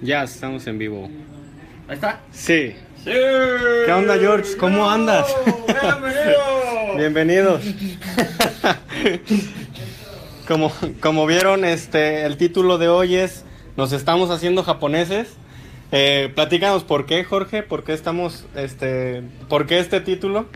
Ya estamos en vivo. Ahí está. Sí. Sí. ¿Qué onda, George? ¿Cómo andas? Bienvenido. Bienvenidos. como, como vieron, este, el título de hoy es Nos estamos haciendo japoneses. Eh, platícanos por qué, Jorge, por qué estamos, este, por qué este título.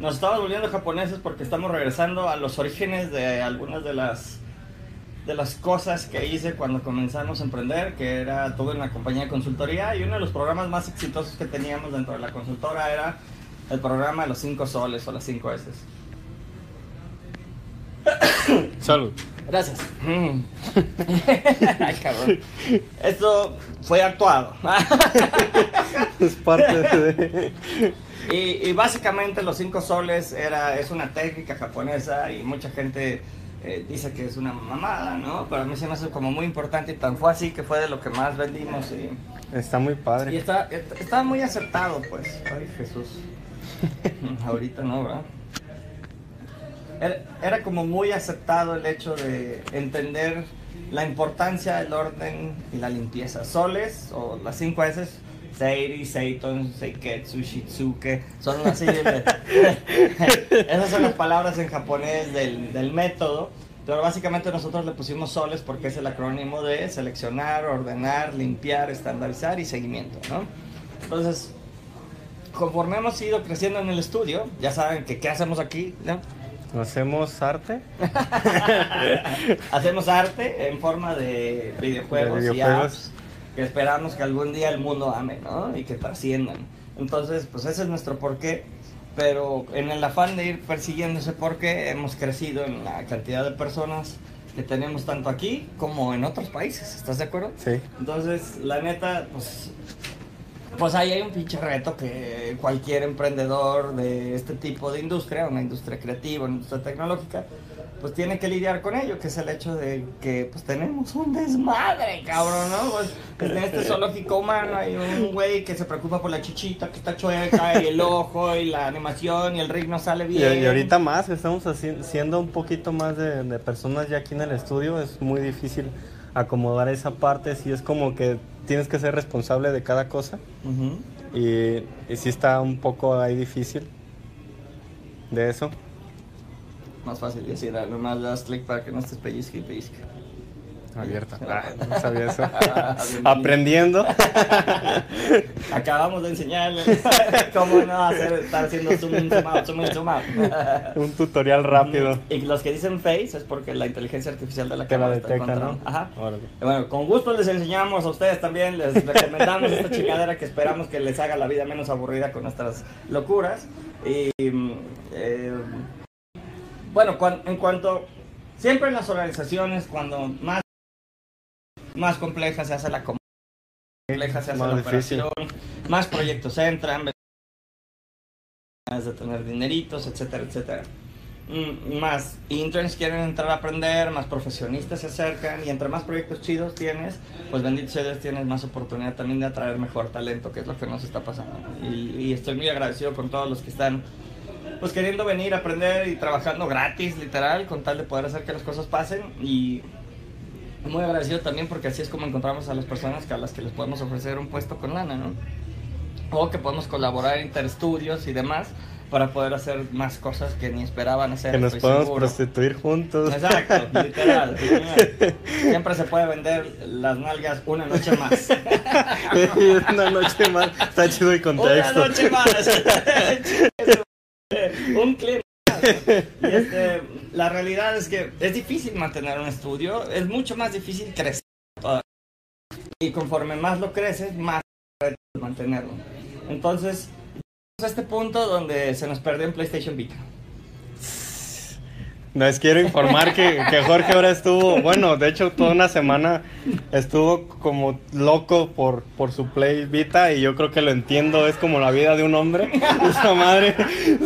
Nos estamos volviendo japoneses porque estamos regresando a los orígenes de algunas de las de las cosas que hice cuando comenzamos a emprender, que era tuve una compañía de consultoría y uno de los programas más exitosos que teníamos dentro de la consultora era el programa de los 5 soles o las 5 S. Salud. Gracias. Ay, cabrón. Esto fue actuado. Es parte de... Y, y básicamente los cinco soles era, es una técnica japonesa y mucha gente eh, dice que es una mamada, ¿no? Pero a mí se me hace como muy importante y tan fue así que fue de lo que más vendimos y, Está muy y padre. está, está, está muy aceptado, pues. Ay, Jesús. Ahorita no, ¿verdad? Era, era como muy aceptado el hecho de entender la importancia del orden y la limpieza. Soles, o las cinco S, Seiri, Seiton, Seiketsu, Shitsuke, son así. de- esas son las palabras en japonés del, del método. Pero básicamente nosotros le pusimos soles porque es el acrónimo de seleccionar, ordenar, limpiar, estandarizar y seguimiento, ¿no? Entonces, conforme hemos ido creciendo en el estudio, ya saben que qué hacemos aquí, ¿no? ¿Hacemos arte? Hacemos arte en forma de videojuegos, De y videojuegos. apps que esperamos que algún día el mundo ame, ¿no? Y que trasciendan. Entonces, pues ese es nuestro porqué. Pero en el afán de ir persiguiendo ese porqué, hemos crecido en la cantidad de personas que tenemos tanto aquí como en otros países. ¿Estás de acuerdo? Sí. Entonces, la neta, pues, pues ahí hay un pinche reto que cualquier emprendedor de este tipo de industria, una industria creativa, una industria tecnológica, pues tiene que lidiar con ello, que es el hecho de que pues tenemos un desmadre, cabrón, ¿no? Pues, en este zoológico humano hay un güey que se preocupa por la chichita que está chueca y el ojo y la animación y el rig no sale bien. y ahorita más, estamos siendo un poquito más de, de personas ya aquí en el estudio, es muy difícil acomodar esa parte, si es como que tienes que ser responsable de cada cosa y, y sí está un poco ahí difícil de eso. Más fácil decir, ah, nomás le das clic para que no estés pellizque y pellizque. Abierta. Ah, no sabía eso. Aprendiendo. Acabamos de enseñarle cómo no hacer, estar haciendo zoom in, zoom out, zoom in, zoom out. un tutorial rápido. Y los que dicen face es porque la inteligencia artificial de la Que la cámara está detecta, ¿no? encontrando. Ajá. Órale. Bueno, con gusto les enseñamos a ustedes también, les recomendamos esta chingadera que esperamos que les haga la vida menos aburrida con nuestras locuras. Y mm, eh, bueno, cuan- en cuanto, siempre en las organizaciones, cuando más, más compleja se hace la com- compleja se hace Más la difícil. operación, más proyectos entran, ganas de tener dineritos, etcétera, etcétera. Mm, Más interns quieren entrar a aprender, más profesionistas se acercan y entre más proyectos chidos tienes, pues bendito sea Dios tienes más oportunidad también de atraer mejor talento, que es lo que nos está pasando. Y, y estoy muy agradecido con todos los que están pues queriendo venir a aprender y trabajando gratis, literal, con tal de poder hacer que las cosas pasen y muy agradecido también porque así es como encontramos a las personas que a las que les podemos ofrecer un puesto con lana, ¿no? O que podemos colaborar interestudios y demás para poder hacer más cosas que ni esperaban hacer. Que nos podemos seguro. prostituir juntos. Exacto, literal. Siempre se puede vender las nalgas una noche más. Una noche más. Está chido el Una contexto. noche más. un cliente. Y este, la realidad es que es difícil mantener un estudio, es mucho más difícil crecer. Y conforme más lo creces, más mantenerlo. Entonces, llegamos a este punto donde se nos perdió en PlayStation Vita. Les quiero informar que, que Jorge ahora estuvo, bueno, de hecho toda una semana estuvo como loco por, por su Play Vita y yo creo que lo entiendo, es como la vida de un hombre. Esa madre,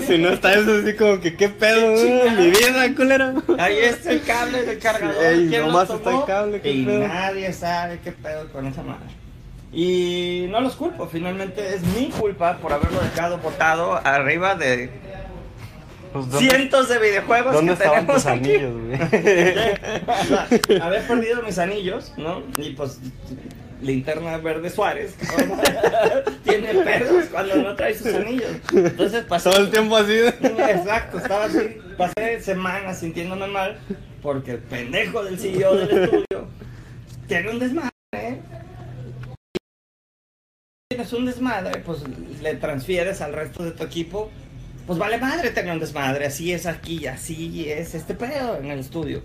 si no está eso así como que qué pedo, Qué mi vida, culero. Ahí está el cable del cargador. Ey, ¿quién lo nomás tomó? está el cable, qué y pedo. nadie sabe qué pedo con esa madre. Y no los culpo, finalmente es mi culpa por haberlo dejado botado arriba de Pues, ¿dónde- cientos de videojuegos ¿Dónde que estaban tenemos tus aquí. anillos, güey? O sea, haber perdido mis anillos, ¿no? Y pues linterna verde Suárez, tiene pedos cuando no trae sus anillos. Entonces pasé. Todo el tiempo así. Exacto, estaba así, pasé semanas sintiéndome mal porque el pendejo del CEO del estudio tiene un desmadre. ¿eh? Tienes un desmadre, pues le transfieres al resto de tu equipo. Pues vale madre tener un desmadre, así es aquí, así es este pedo en el estudio.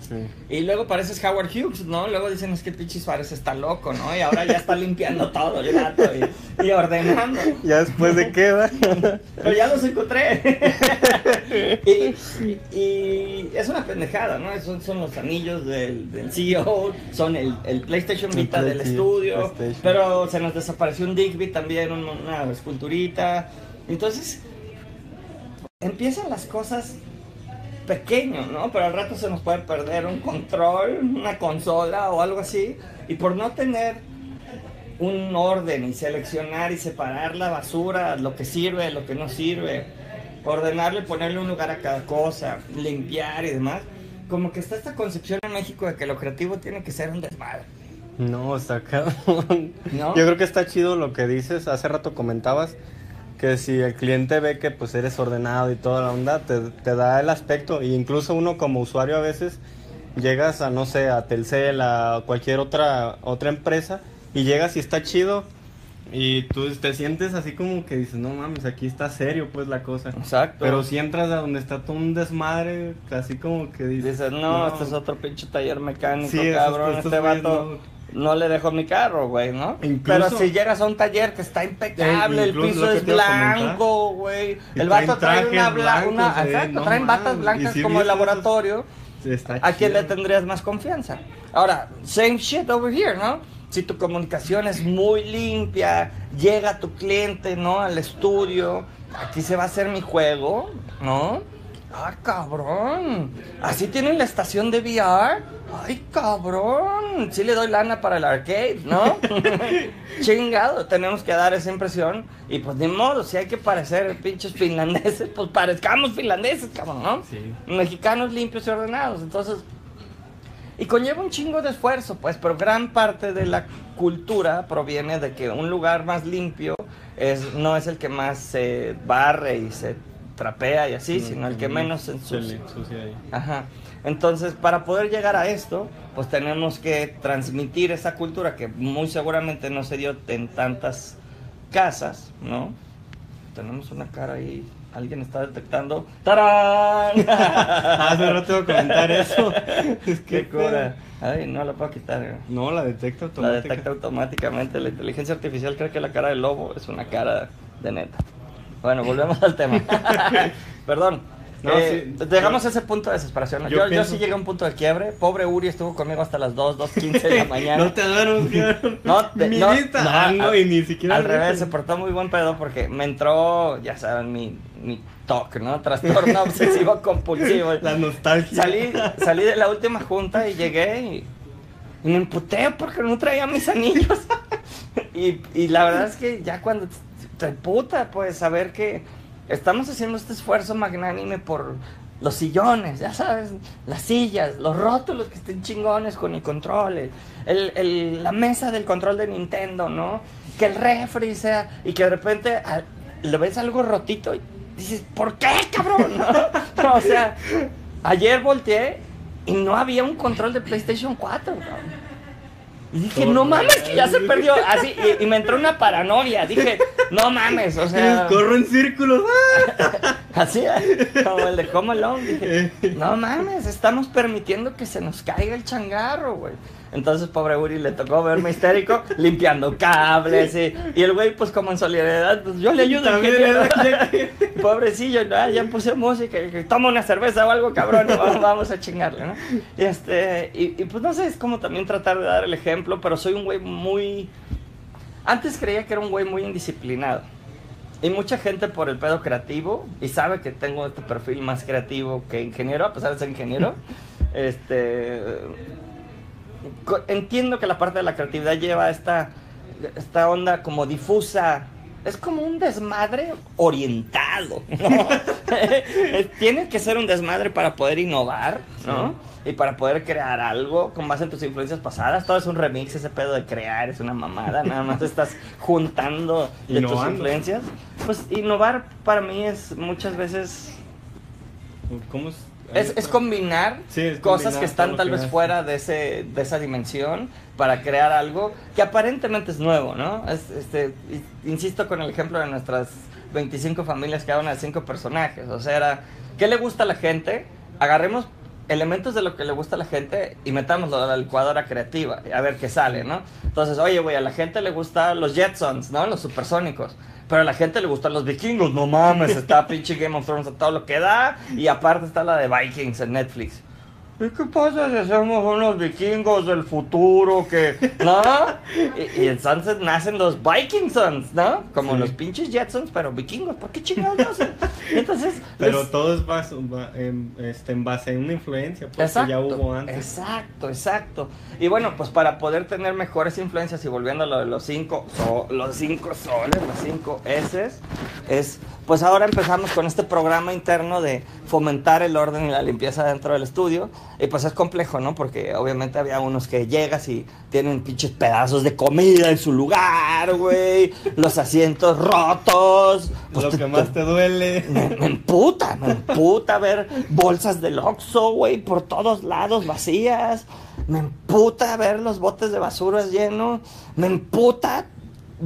Sí. Y luego pareces Howard Hughes, ¿no? Luego dicen es que Pichi Suárez está loco, ¿no? Y ahora ya está limpiando todo el gato y, y ordenando. Ya después de qué, va. Pero ya los encontré. y, y es una pendejada, ¿no? Son, son los anillos del, del CEO, son el, el PlayStation El Vita del estudio, pero se nos desapareció un Digby también, un- una esculturita. Entonces, empiezan las cosas pequeño, ¿no? Pero al rato se nos puede perder un control, una consola o algo así. Y por no tener un orden y seleccionar y separar la basura, lo que sirve, lo que no sirve, ordenarle ponerle un lugar a cada cosa, limpiar y demás, como que está esta concepción en México de que lo creativo tiene que ser un desmadre. No, está cabrón. ¿No? Yo creo que está chido lo que dices. Hace rato comentabas que si el cliente ve que pues eres ordenado y toda la onda, te, te da el aspecto. E incluso uno como usuario a veces llegas a, no sé, a Telcel, a cualquier otra, otra empresa y llegas y está chido. Y tú te sientes así como que dices, no mames, aquí está serio pues la cosa. Exacto. Pero si entras a donde está todo un desmadre, así como que dices... Dices, no, este es otro pinche taller mecánico, Sí, cabrón, estos este vato no. Le dejo mi carro, güey, ¿no? Incluso- Pero si llegas a un taller que está impecable, Eh, el piso es blanco, güey, el vato trae una, trajes bla- una eh, exacto, no traen batas blancas si como el esos- laboratorio, ¿a quién le tendrías más confianza? Ahora, same shit over here, ¿no? Si tu comunicación es muy limpia, llega tu cliente, ¿no? Al estudio, aquí se va a hacer mi juego, ¿no? Ah, cabrón. Así tienen la estación de VR. Ay, cabrón. Sí le doy lana para el arcade, ¿no? Chingado, tenemos que dar esa impresión. Y pues ni modo, si hay que parecer pinches finlandeses, pues parezcamos finlandeses, cabrón, ¿no? Sí. Mexicanos limpios y ordenados. Entonces, y conlleva un chingo de esfuerzo, pues, pero gran parte de la cultura proviene de que un lugar más limpio es, no es el que más se barre y se trapea y así, sino el que menos se ensucia. Ajá. Entonces, para poder llegar a esto, pues tenemos que transmitir esa cultura que muy seguramente no se dio en tantas casas, ¿no? Tenemos una cara ahí, alguien está detectando. ¡Tarán! Hace rato comentar eso. Es ¡Qué cura! Ay, no la puedo quitar. No, la detecta La automática. detecta automáticamente. La inteligencia artificial cree que la cara del lobo es una cara de neta. Bueno, volvemos al tema. Perdón. No, Eh, sí, llegamos yo- a ese punto de desesperación. yo Yo, sí llegué a un punto de quiebre. Pobre Uri estuvo conmigo hasta las 2, 2.15 de la mañana. No te anunciaron. No, te- Mi no, lista. no, Ah, no, y ni siquiera. Al revés, se portó muy buen pedo porque me entró, ya saben, mi, mi TOC, ¿no? Trastorno obsesivo compulsivo. La nostalgia. Salí, salí de la última junta y llegué y, y me emputé porque no traía mis anillos. y, y la verdad es que ya cuando puta, pues saber que estamos haciendo este esfuerzo magnánime por los sillones, ya sabes, las sillas, los rótulos que estén chingones con el control, el- la mesa del control de Nintendo, ¿no? Que el refri sea, y que de repente a- le ves algo rotito y dices, ¿por qué, cabrón? ¿No? o sea, ayer volteé y no había un control de PlayStation 4, cabrón. Y dije, no mames, que ya se perdió. Así, y, y me entró una paranoia. Dije, no mames, o sea. Corro en círculos. Así, como el de Home Alone. Dije, no mames, estamos permitiendo que se nos caiga el changarro, güey. Entonces, pobre Uri le tocó verme histérico, limpiando cables. Y, y el güey, pues, como en solidaridad, pues yo le ayudo. Pobrecillo, ¿no? ya puse música, y toma una cerveza o algo, cabrón, vamos, vamos a chingarle, ¿no? Y, este, y, y, pues no sé, es como también tratar de dar el ejemplo, pero soy un güey muy... Antes creía que era un güey muy indisciplinado. Y mucha gente por el pedo creativo, y sabe que tengo este perfil más creativo que ingeniero, a pesar de ser ingeniero, este... Entiendo que la parte de la creatividad lleva esta, esta onda como difusa es como un desmadre orientado. ¿no? Tiene que ser un desmadre para poder innovar, ¿no? Y para poder crear algo con base en tus influencias pasadas. Todo es un remix, ese pedo de crear es una mamada. Nada más estás juntando de tus influencias. Pues innovar para mí es muchas veces ¿Cómo es? es, es combinar Sí, es cosas combinar que están tal que vez fuera de, ese, de esa dimensión para crear algo que aparentemente es nuevo, ¿no? Es, este, insisto con el ejemplo de nuestras 25 familias que hablan de 5 personajes. O sea, era, ¿qué le gusta a la gente? Agarremos elementos de lo que le gusta a la gente y metámoslo a la licuadora creativa a ver qué sale, ¿no? Entonces, oye, güey, a la gente le gustan los Jetsons, ¿no? Los supersónicos. Pero a la gente le gustan los vikingos, no mames, está pinche Game of Thrones a todo lo que da. Y aparte está la de Vikings en Netflix. ¿Y qué pasa si hacemos unos vikingos del futuro que... ¿No? Y, y entonces nacen los Vikingsons, ¿no? Como Sí. los pinches Jetsons, pero vikingos. ¿Por qué chingados no hacen? Entonces... Pero les- todo es bas- ba- en, este, en base en una influencia, porque Exacto, ya hubo antes. Exacto, exacto. Y bueno, pues para poder tener mejores influencias y volviendo a lo de los cinco, so- los cinco soles, los cinco S, es, pues ahora empezamos con este programa interno de fomentar el orden y la limpieza dentro del estudio. Y pues es complejo, ¿no? Porque obviamente había unos que llegas y tienen pinches pedazos de comida en su lugar, güey. Los asientos rotos. Pues Lo te- que más te duele. me, me emputa, me emputa ver bolsas del Oxxo, güey, por todos lados vacías. Me emputa ver los botes de basura llenos. Me emputa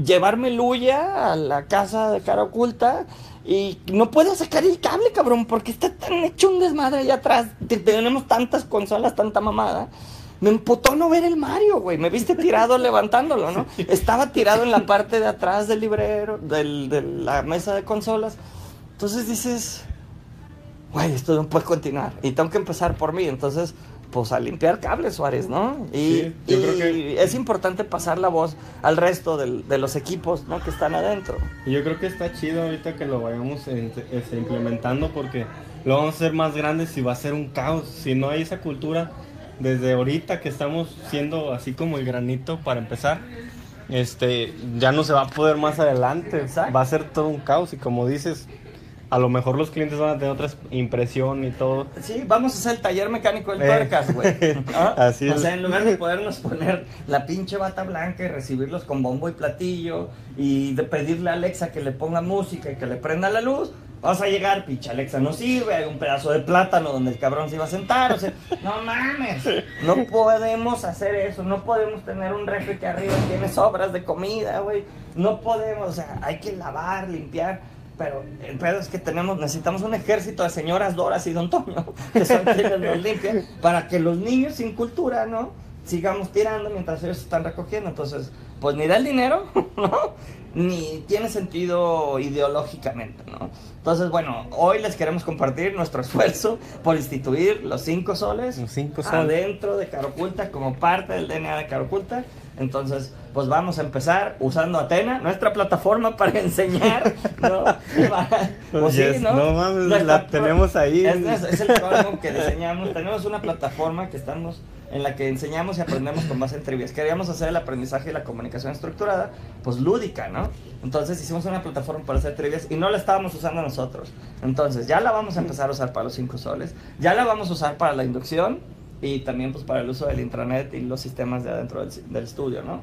llevarme Luya a la casa de cara oculta y no puedo sacar el cable, cabrón, porque está tan hecho un desmadre allá atrás. Te- Tenemos tantas consolas, tanta mamada. Me emputó no ver el Mario, güey. Me viste tirado levantándolo, ¿no? Estaba tirado en la parte de atrás del librero, del- de la mesa de consolas. Entonces dices, güey, esto no puede continuar. Y tengo que empezar por mí. Entonces, pues a limpiar cables, Suárez, ¿no? Y, Sí, yo y creo que- es importante pasar la voz al resto del- de los equipos, ¿no? Que están adentro. Yo creo que está chido ahorita que lo vayamos en- este, implementando porque lo vamos a hacer más grande si va a ser un caos. Si no hay esa cultura desde ahorita que estamos siendo así como el granito para empezar, este ya no se va a poder más adelante. Exacto. Va a ser todo un caos y como dices, a lo mejor los clientes van a tener otra impresión y todo. Sí, vamos a hacer el taller mecánico del Eh. tuercas, güey. ¿Ah? Así o es. sea, en lugar de podernos poner la pinche bata blanca y recibirlos con bombo y platillo y de pedirle a Alexa que le ponga música y que le prenda la luz, vamos a llegar, pinche Alexa no sirve, hay un pedazo de plátano donde el cabrón se iba a sentar, o sea, no mames, no podemos hacer eso, no podemos tener un refri que arriba tiene sobras de comida, güey, no podemos, o sea, hay que lavar, limpiar. Pero el pedo es que tenemos, necesitamos un ejército de señoras Doras y Don Toño, que son quienes nos limpian, para que los niños sin cultura, ¿no? Sigamos tirando mientras ellos están recogiendo. Entonces, pues ni da el dinero, ¿no? Ni tiene sentido ideológicamente, ¿no? Entonces, bueno, hoy les queremos compartir nuestro esfuerzo por instituir los cinco soles Los cinco soles. adentro de Caroculta como parte del DNA de Caroculta. Entonces, pues vamos a empezar usando Atena, nuestra plataforma para enseñar, ¿no? Para- pues sí, Yes, no mames, Nuestra- la tenemos ahí. Es, es- es el colmo que diseñamos. Tenemos una plataforma que estamos en la que enseñamos y aprendemos con base en trivias. Queríamos hacer el aprendizaje y la comunicación estructurada, pues lúdica, ¿no? Entonces hicimos una plataforma para hacer trivias y no la estábamos usando nosotros. Entonces ya la vamos a empezar a usar para los cinco soles, ya la vamos a usar para la inducción y también pues para el uso del intranet y los sistemas de adentro del, del estudio, ¿no?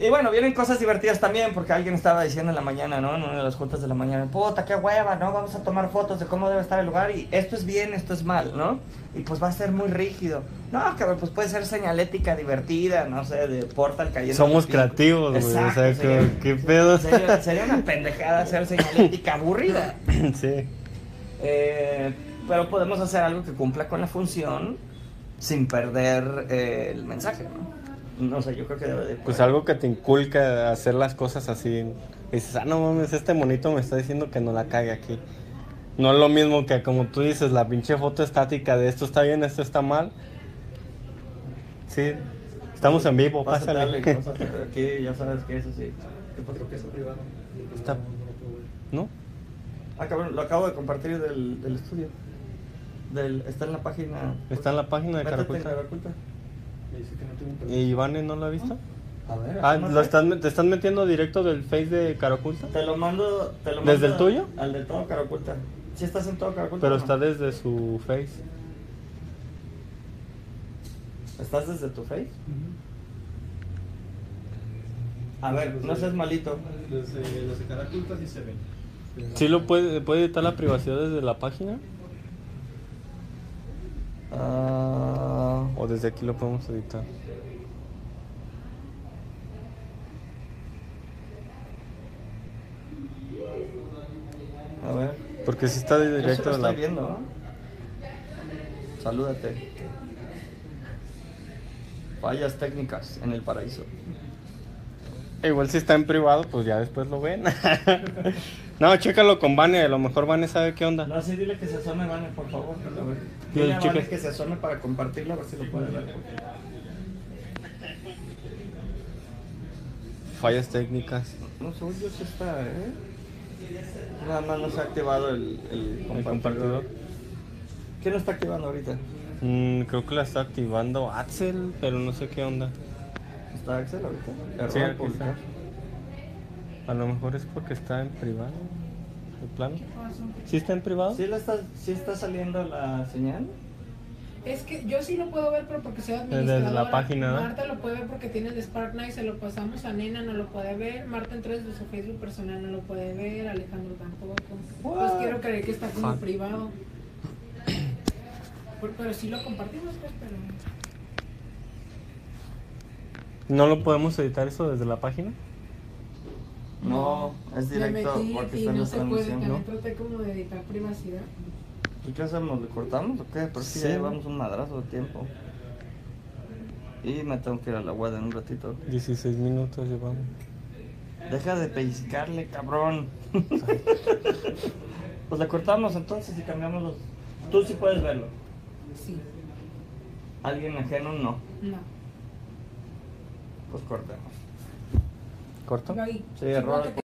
Y bueno, vienen cosas divertidas también, porque alguien estaba diciendo en la mañana, ¿no? En una de las juntas de la mañana, puta, qué hueva, ¿no? Vamos a tomar fotos de cómo debe estar el lugar y esto es bien, esto es mal, ¿no? Y pues va a ser muy rígido. No, cabrón, pues puede ser señalética divertida, no sé, de Portal cayendo. Somos creativos, güey. O sea, sería- ¿qué, qué pedo? Sería, sería una pendejada hacer señalética aburrida. sí. Eh, pero podemos hacer algo que cumpla con la función sin perder eh, el mensaje, ¿no? No sé, yo creo que debe de... Pues algo que te inculca hacer las cosas así. Y dices, ah, no mames, este monito me está diciendo que no la cague aquí. No es lo mismo que como tú dices, la pinche foto estática de esto está bien, esto está mal. Sí, estamos en vivo, Pásale, aquí ya sabes que es así. ¿Qué pasó? ¿Qué es privado? Está- ¿No? Ah, cabrón, lo acabo de compartir del, del estudio. Del, está en la página. Está en la página de Caraculta. Caraculta. ¿Y Ivane no lo ha visto? A ver, Ah. ¿lo estás, ¿te estás metiendo directo del Face de Cara Oculta? Te lo mando. Te lo ¿Desde mando el tuyo? Al de todo cara oculta. ¿Sí estás en todo cara oculta? Pero no? está desde su Face. ¿Estás desde tu face? A ver, no seas malito. Los de, los de cara oculta sí se ven. ¿Sí lo puede, puede editar la privacidad desde la página? Ah, ¿O desde aquí lo podemos editar? a ver. Porque si está de directo de la... viendo, ¿no? Salúdate. Fallas técnicas en el paraíso. Igual si está en privado, pues ya después lo ven. no, chécalo con Vane, a lo mejor Vane sabe qué onda. No, sí, dile que se asome, Vane, por favor. A ver. Sí, Dile a. Vane que se asome para compartirlo, a ver si lo puede ver. Fallas técnicas. No, según yo sí está, ¿eh? Nada más no se ha activado el, el El compartidor. compartidor. ¿Quién lo está activando ahorita? Mm, creo que la está activando Axel, pero no sé qué onda. ¿Está Axel ahorita? Error Sí, al aquí publicar. está. A lo mejor es porque está en privado. ¿De plano? ¿Sí está en privado? ¿Sí, la está, ¿Sí está saliendo la señal? Es que yo sí lo puedo ver, pero porque soy Desde administradora. la página, ¿no? Marta lo puede ver porque tiene el Spark Night, se lo pasamos a Nena, no lo puede ver. Marta entra desde su Facebook personal, no lo puede ver. Alejandro tampoco. Pues quiero creer que está como Fuck. privado. Pero sí lo compartimos, pues, pero... ¿No lo podemos editar eso desde la página? No, es Me directo metí porque está en no se puede. transmisión, También ¿no? traté como de editar privacidad. ¿Y qué hacemos? ¿Le cortamos o qué? Pero es que ya Sí. llevamos un madrazo de tiempo. Y me tengo que ir a la web en un ratito. 16 minutos llevamos. Deja de pellizcarle, cabrón. pues le cortamos entonces y cambiamos los... Tú sí puedes verlo. Sí. Alguien ajeno no. No. Pues cortemos. ¿Corto? Sí, error.